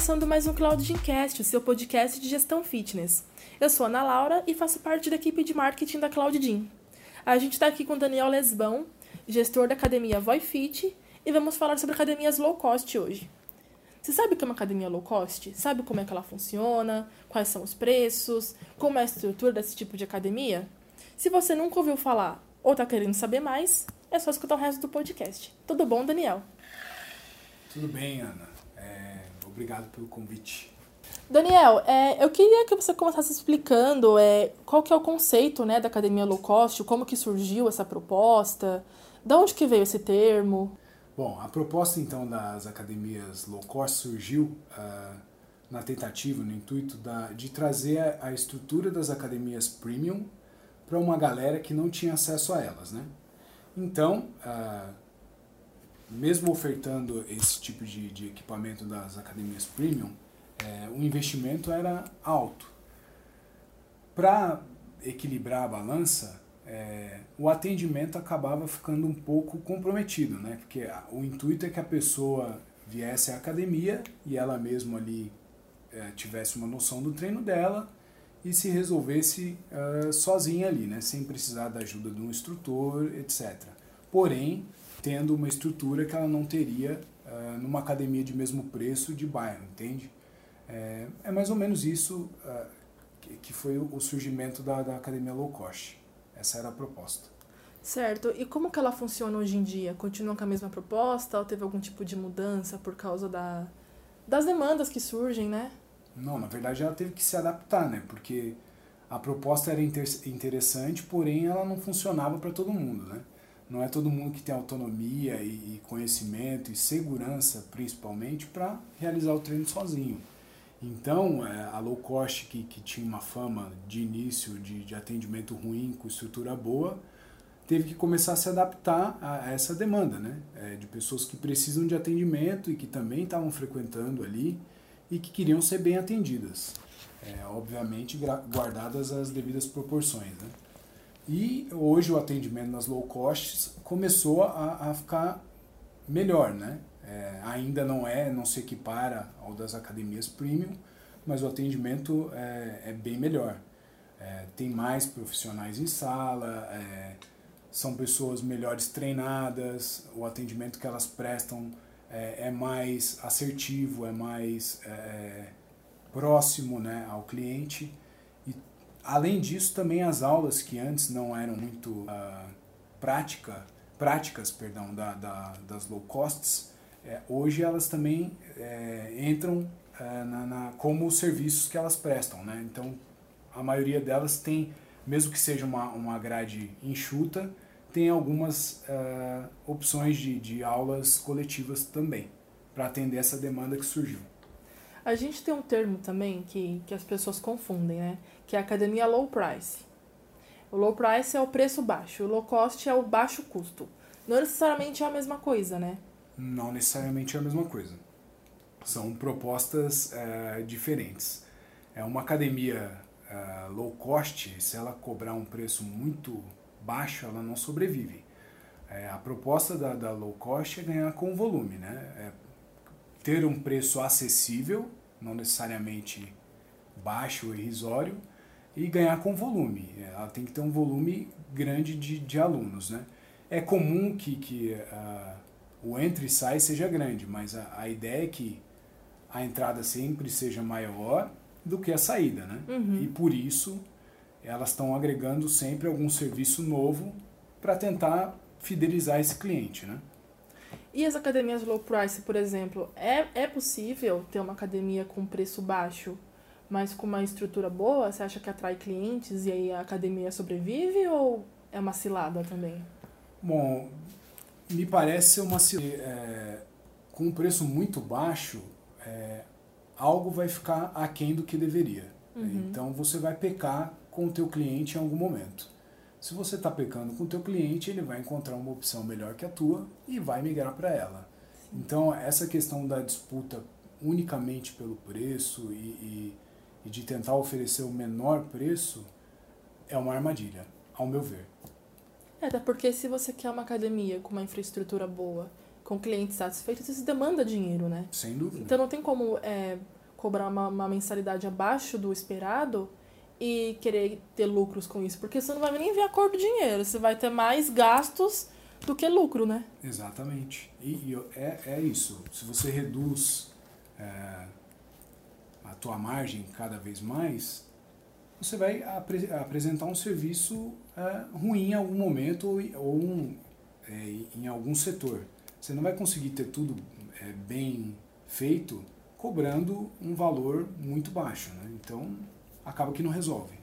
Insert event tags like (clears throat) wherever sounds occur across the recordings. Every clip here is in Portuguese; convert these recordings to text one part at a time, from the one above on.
começando mais um Cloud Gymcast, o seu podcast de gestão fitness. Eu sou Ana Laura e faço parte da equipe de marketing da Cloud Gym. A gente está aqui com Daniel Lesbão, gestor da academia VoiFit, e vamos falar sobre academias low cost hoje. Você sabe o que é uma academia low cost? Sabe como é que ela funciona? Quais são os preços? Como é a estrutura desse tipo de academia? Se você nunca ouviu falar ou está querendo saber mais, é só escutar o resto do podcast. Tudo bom, Daniel? Tudo bem, Ana. Obrigado pelo convite. Daniel, é, eu queria que você começasse explicando é, qual que é o conceito né, da academia low cost, como que surgiu essa proposta, de onde que veio esse termo? Bom, a proposta então das academias low cost surgiu uh, na tentativa, no intuito da, de trazer a, estrutura das academias premium para uma galera que não tinha acesso a elas, né? Então, uh, mesmo ofertando esse tipo de, de equipamento das academias premium, é, o investimento era alto. Para equilibrar a balança, é, o atendimento acabava ficando um pouco comprometido, né? porque o intuito é que a pessoa viesse à academia e ela mesma ali é, tivesse uma noção do treino dela e se resolvesse uh, sozinha ali, né? sem precisar da ajuda de um instrutor, etc. Porém, tendo uma estrutura que ela não teria uh, numa academia de mesmo preço de bairro, entende? É, é mais ou menos isso uh, que, que, foi o surgimento da, da academia low cost. Essa era a proposta. Certo. E como que ela funciona hoje em dia? Continua com a mesma proposta ou teve algum tipo de mudança por causa da, das demandas que surgem, né? Não, na verdade ela teve que se adaptar, né? Porque a proposta era inter interessante, porém ela não funcionava para todo mundo, né? Não é todo mundo que tem autonomia e, conhecimento e segurança, principalmente, para realizar o treino sozinho. Então, é, a low cost, que, que tinha uma fama de início de, de atendimento ruim, com estrutura boa, teve que começar a se adaptar a, essa demanda, né? É, de pessoas que precisam de atendimento e que também estavam frequentando ali e que queriam ser bem atendidas. É, obviamente, guardadas as devidas proporções, né? E hoje o atendimento nas low costs começou a, a ficar melhor, né? É, ainda não é, não se equipara ao das academias premium, mas o atendimento é, é bem melhor. É, tem mais profissionais em sala, é, são pessoas melhores treinadas, o atendimento que elas prestam é, é mais assertivo, é mais é, próximo né, ao cliente. Além disso, também as aulas que antes não eram muito uh, prática, práticas perdão, da, da, das low costs, é, hoje elas também é, entram é, na, na, como serviços que elas prestam. Né? Então, a maioria delas tem, mesmo que seja uma, uma grade enxuta, tem algumas uh, opções de, de aulas coletivas também, para atender essa demanda que surgiu. A gente tem um termo também que, que as pessoas confundem, né? Que é a academia low price. O low price é o preço baixo, o low cost é o baixo custo. Não necessariamente é a mesma coisa, né? Não necessariamente é a mesma coisa. São propostas é, diferentes. É uma academia é, low cost, se ela cobrar um preço muito baixo, ela não sobrevive. É, a proposta da, da, low cost é ganhar com volume, né? É ter um preço acessível, não necessariamente baixo ou irrisório, e ganhar com volume. Ela tem que ter um volume grande de, de alunos. Né? É comum que, que uh, o entre e sai seja grande, mas a, a, ideia é que a entrada sempre seja maior do que a saída. Né? Uhum. E por isso elas estão agregando sempre algum serviço novo para tentar fidelizar esse cliente. Né? E as academias low price, por exemplo, é, é possível ter uma academia com preço baixo, mas com uma estrutura boa? Você acha que atrai clientes e aí a academia sobrevive ou é uma cilada também? Bom, me parece uma cilada. É, com um preço muito baixo, é, algo vai ficar aquém do que deveria. Uhum. Então você vai pecar com o teu cliente em algum momento. Se você está pecando com o teu cliente, ele vai encontrar uma opção melhor que a tua e vai migrar para ela. Então, essa questão da disputa unicamente pelo preço e, e, e, de tentar oferecer o menor preço é uma armadilha, ao meu ver. É, até porque se você quer uma academia com uma infraestrutura boa, com clientes satisfeitos, isso demanda dinheiro, né? Sem dúvida. Então não tem como é, cobrar uma, uma mensalidade abaixo do esperado e querer ter lucros com isso, porque você não vai nem ver a cor do dinheiro, você vai ter mais gastos do que lucro, né? Exatamente. E, e é, é isso. Se você reduz é, a tua margem cada vez mais, você vai apre apresentar um serviço é, ruim em algum momento ou, ou um, é, em algum setor. Você não vai conseguir ter tudo é, bem feito cobrando um valor muito baixo. Né? Então, acaba que não resolve.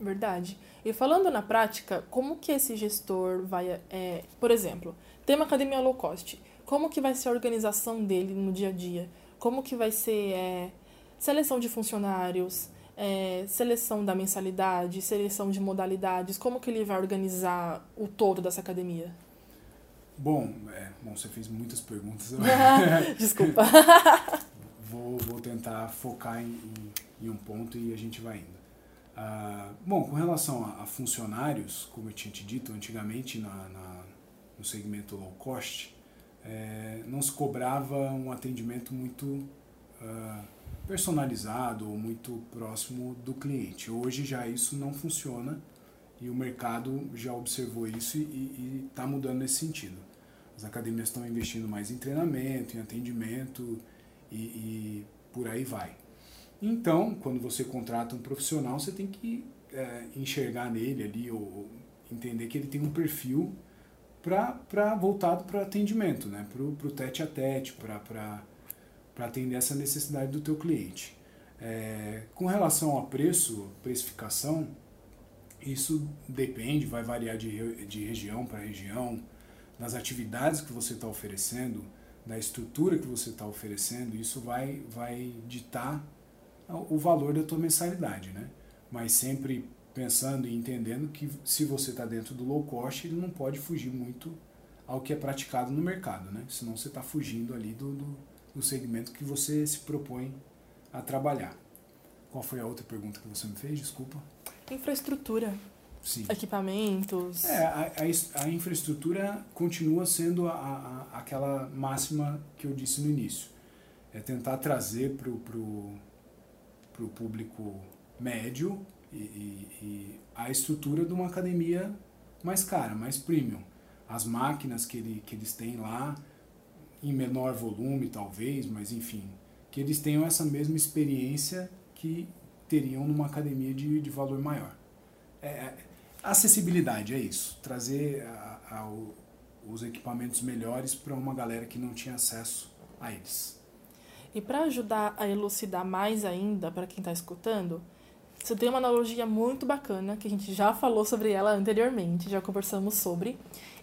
Verdade. E falando na prática, como que esse gestor vai, é, por exemplo, tem uma academia low cost, como que vai ser a organização dele no dia a dia? Como que vai ser é, seleção de funcionários, é, seleção da mensalidade, seleção de modalidades, como que ele vai organizar o todo dessa academia? Bom, é, bom você fez muitas perguntas. (laughs) Desculpa. (laughs) vou, vou tentar focar em, em, em um ponto e a gente vai indo. Ah, bom, com relação a, a, funcionários, como eu tinha te dito antigamente na, na no segmento low cost, é, não se cobrava um atendimento muito ah, personalizado ou muito próximo do cliente. Hoje já isso não funciona e o mercado já observou isso e está mudando nesse sentido. As academias estão investindo mais em treinamento, em atendimento e, e por aí vai. Então, quando você contrata um profissional, você tem que é, enxergar nele ali, ou, entender que ele tem um perfil para voltado para atendimento, né? para o tete a tete, para atender essa necessidade do teu cliente. É, com relação a preço, precificação, isso depende, vai variar de, de região para região, das atividades que você está oferecendo, da estrutura que você está oferecendo, isso vai, vai ditar o valor da tua mensalidade, né? Mas sempre pensando e entendendo que se você está dentro do low cost, ele não pode fugir muito ao que é praticado no mercado, né? Senão você está fugindo ali do, do, do, segmento que você se propõe a trabalhar. Qual foi a outra pergunta que você me fez? Desculpa. Infraestrutura. Sim. Equipamentos. É, a, a, a infraestrutura continua sendo a, a, aquela máxima que eu disse no início. É tentar trazer para o para o público médio e, e, e, a estrutura de uma academia mais cara, mais premium. As máquinas que, ele, que eles têm lá, em menor volume talvez, mas enfim, que eles tenham essa mesma experiência que teriam numa academia de, de valor maior. É, é acessibilidade é isso, trazer a, a, os equipamentos melhores para uma galera que não tinha acesso a eles. E para ajudar a elucidar mais ainda para quem está escutando, você tem uma analogia muito bacana que a gente já falou sobre ela anteriormente, já conversamos sobre.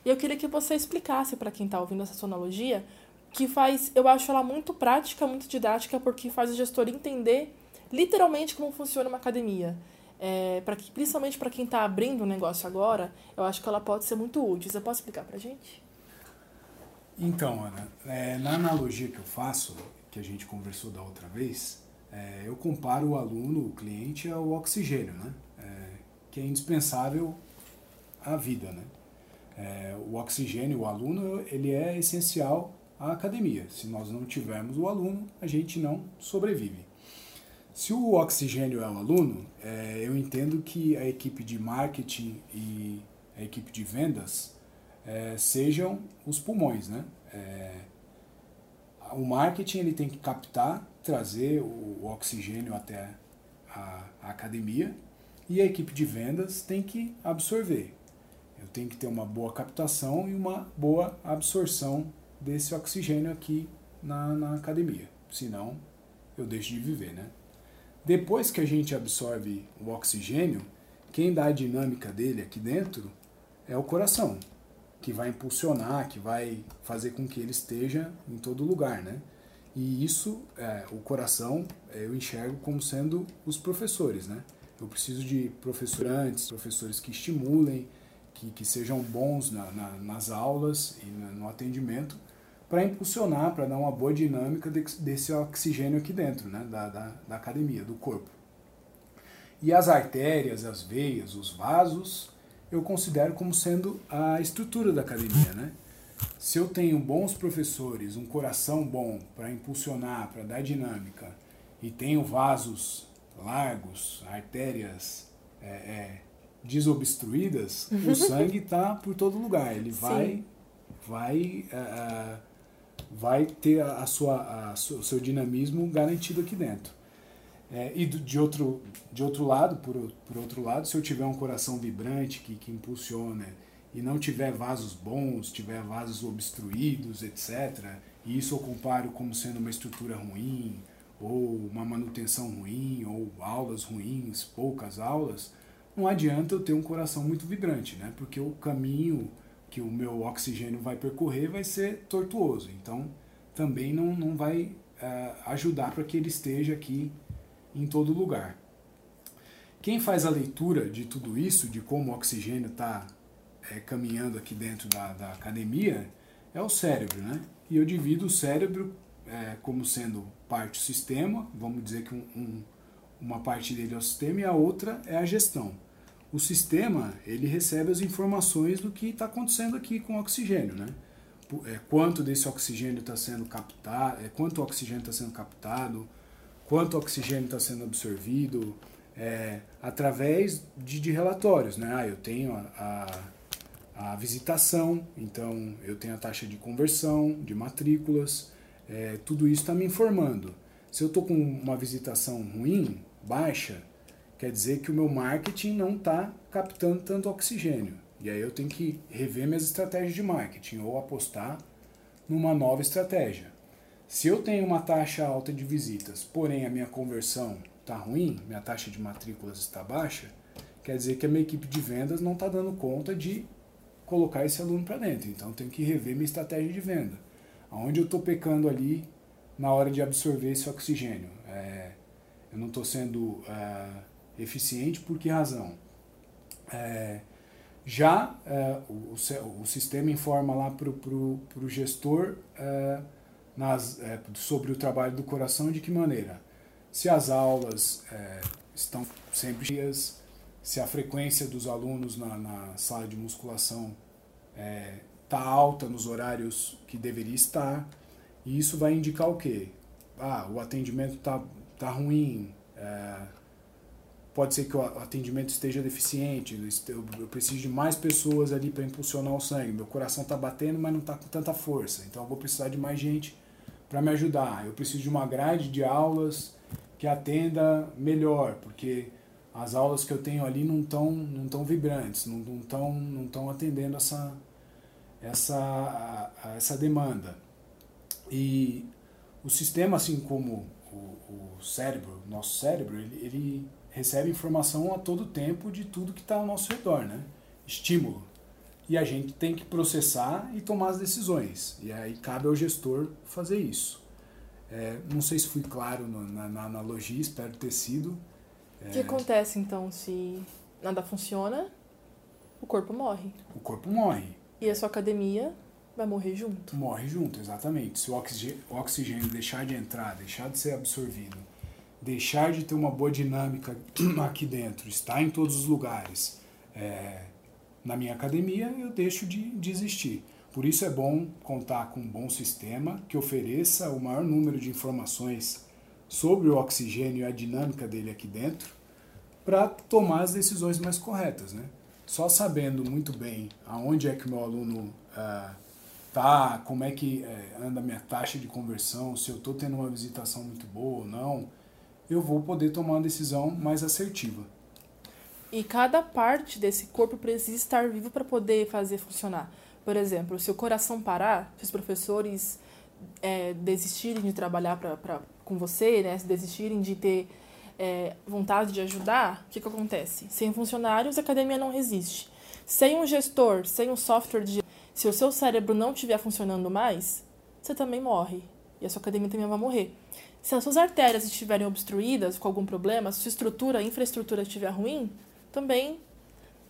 E eu queria que você explicasse para quem está ouvindo essa sua analogia, que faz, eu acho ela muito prática, muito didática, porque faz o gestor entender literalmente como funciona uma academia. É, pra, principalmente para quem está abrindo um negócio agora, eu acho que ela pode ser muito útil. Você pode explicar para gente? Então, Ana, é, na analogia que eu faço, que a gente conversou da outra vez, é, eu comparo o aluno, o cliente, ao oxigênio, né? É, que é indispensável à vida. Né? É, o oxigênio, o aluno, ele é essencial à academia. Se nós não tivermos o aluno, a gente não sobrevive. Se o oxigênio é o aluno, é, eu entendo que a equipe de marketing e a equipe de vendas é, sejam os pulmões, né? É, o marketing ele tem que captar, trazer o, oxigênio até a, a academia e a equipe de vendas tem que absorver. Eu tenho que ter uma boa captação e uma boa absorção desse oxigênio aqui na, na academia. Senão, eu deixo de viver, né? Depois que a gente absorve o oxigênio, quem dá a dinâmica dele aqui dentro é o coração que vai impulsionar, que vai fazer com que ele esteja em todo lugar, né? E isso, é, o coração, é, eu enxergo como sendo os professores, né? Eu preciso de professorantes, professores que estimulem, que, que sejam bons na, na, nas aulas e no atendimento, para impulsionar, para dar uma boa dinâmica desse oxigênio aqui dentro, né? Da, da, da academia, do corpo. E as artérias, as veias, os vasos, eu considero como sendo a estrutura da academia, né? Se eu tenho bons professores, um coração bom para impulsionar, para dar dinâmica, e tenho vasos largos, artérias é, é, desobstruídas, o (laughs) sangue está por todo lugar. Ele vai, vai, uh, vai ter a, sua, a, o seu dinamismo garantido aqui dentro. É, e de, outro, de outro lado, por, por outro lado, se eu tiver um coração vibrante que, que impulsiona e não tiver vasos bons, tiver vasos obstruídos, etc., e isso eu comparo como sendo uma estrutura ruim, ou uma manutenção ruim, ou aulas ruins, poucas aulas, não adianta eu ter um coração muito vibrante, né? Porque o caminho que o meu oxigênio vai percorrer vai ser tortuoso. Então, também não, não vai uh, ajudar para que ele esteja aqui em todo lugar. Quem faz a leitura de tudo isso, de como o oxigênio está é, caminhando aqui dentro da, da academia, é o cérebro, né? E eu divido o cérebro é, como sendo parte do sistema, vamos dizer que um, um, uma parte dele é o sistema e a outra é a gestão. O sistema ele recebe as informações do que está acontecendo aqui com o oxigênio, né? É, quanto desse oxigênio está sendo captado, é, quanto oxigênio está sendo captado, quanto oxigênio está sendo absorvido, é, através de, de, relatórios, né? Ah, eu tenho a, a, a, visitação, então eu tenho a taxa de conversão, de matrículas, é, tudo isso está me informando. Se eu estou com uma visitação ruim, baixa, quer dizer que o meu marketing não está captando tanto oxigênio. E aí eu tenho que rever minhas estratégias de marketing ou apostar numa nova estratégia. Se eu tenho uma taxa alta de visitas, porém a minha conversão está ruim, minha taxa de matrículas está baixa, quer dizer que a minha equipe de vendas não está dando conta de colocar esse aluno para dentro. Então eu tenho que rever minha estratégia de venda aonde eu estou pecando ali na hora de absorver esse oxigênio. É, eu não estou sendo é, eficiente por que razão? É, já é, o, o, sistema informa lá para o gestor é, nas, é, sobre o trabalho do coração de que maneira? Se as aulas estão sempre cheias, se a frequência dos alunos na, na sala de musculação está alta nos horários que deveria estar. E isso vai indicar o quê? Ah, o atendimento está tá ruim, é, pode ser que o atendimento esteja deficiente, eu preciso de mais pessoas ali para impulsionar o sangue. Meu coração está batendo, mas não está com tanta força, então eu vou precisar de mais gente para me ajudar. Eu preciso de uma grade de aulas que atenda melhor, porque as aulas que eu tenho ali não estão não tão vibrantes, não estão não não atendendo essa, essa, essa demanda. E o sistema, assim como o, o cérebro, nosso cérebro, ele, ele, recebe informação a todo tempo de tudo que está ao nosso redor, né? Estímulo. E a gente tem que processar e tomar as decisões. E aí cabe ao gestor fazer isso. É, não sei se fui claro no, na, na, analogia, espero ter sido. O que acontece então se nada funciona? O corpo morre. O corpo morre. E a sua academia vai morrer junto. Morre junto, exatamente. Se o oxigênio deixar de entrar, deixar de ser absorvido, deixar de ter uma boa dinâmica (clears throat) aqui dentro, estar em todos os lugares, é, na minha academia, eu deixo de, de existir. Por isso é bom contar com um bom sistema que ofereça o maior número de informações sobre o oxigênio e a dinâmica dele aqui dentro para tomar as decisões mais corretas, né? só sabendo muito bem aonde é que o meu aluno está, uh, como é que uh, anda a minha taxa de conversão, se eu estou tendo uma visitação muito boa ou não, eu vou poder tomar uma decisão mais assertiva. E cada parte desse corpo precisa estar vivo para poder fazer funcionar. Por exemplo, se o coração parar, se os professores é, desistirem de trabalhar pra, pra, com você, né, se desistirem de ter é, vontade de ajudar, o que, que acontece? Sem funcionários, a academia não resiste. Sem um gestor, sem um software de. Se o seu cérebro não estiver funcionando mais, você também morre. E a sua academia também vai morrer. Se as suas artérias estiverem obstruídas com algum problema, se sua estrutura, a infraestrutura estiver ruim, também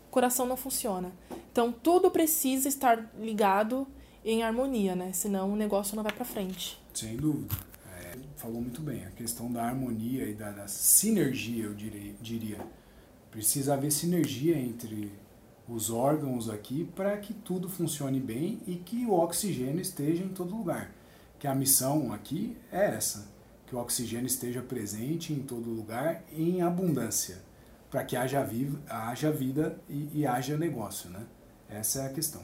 o coração não funciona. Então tudo precisa estar ligado em harmonia, né? Senão o negócio não vai para frente. Sem dúvida falou muito bem, a questão da harmonia e da, da sinergia, eu diria, diria. Precisa haver sinergia entre os órgãos aqui para que tudo funcione bem e que o oxigênio esteja em todo lugar. Que a missão aqui é essa, que o oxigênio esteja presente em todo lugar em abundância, para que haja, viva, haja vida e, e haja negócio, né? Essa é a questão.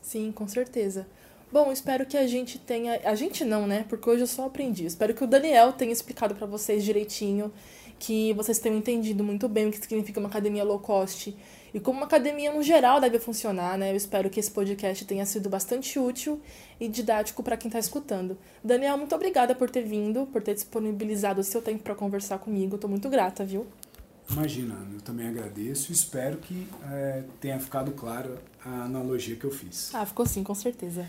Sim, com certeza. Bom, espero que a gente tenha. A gente não, né? Porque hoje eu só aprendi. Espero que o Daniel tenha explicado para vocês direitinho, que vocês tenham entendido muito bem o que significa uma academia low cost e como uma academia no geral deve funcionar, né? Eu espero que esse podcast tenha sido bastante útil e didático para quem está escutando. Daniel, muito obrigada por ter vindo, por ter disponibilizado o seu tempo para conversar comigo. Estou muito grata, viu? Imagina, eu também agradeço e espero que é, tenha ficado claro a analogia que eu fiz. Ah, ficou sim, com certeza.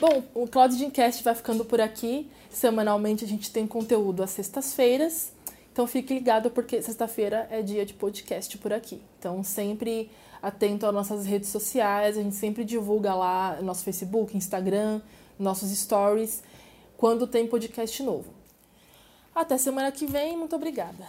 Bom, o Cloud Dreamcast vai ficando por aqui. Semanalmente a gente tem conteúdo às sextas-feiras. Então fique ligado porque sexta-feira é dia de podcast por aqui. Então sempre atento às nossas redes sociais, a gente sempre divulga lá nosso Facebook, Instagram, nossos stories, quando tem podcast novo. Até semana que vem, muito obrigada.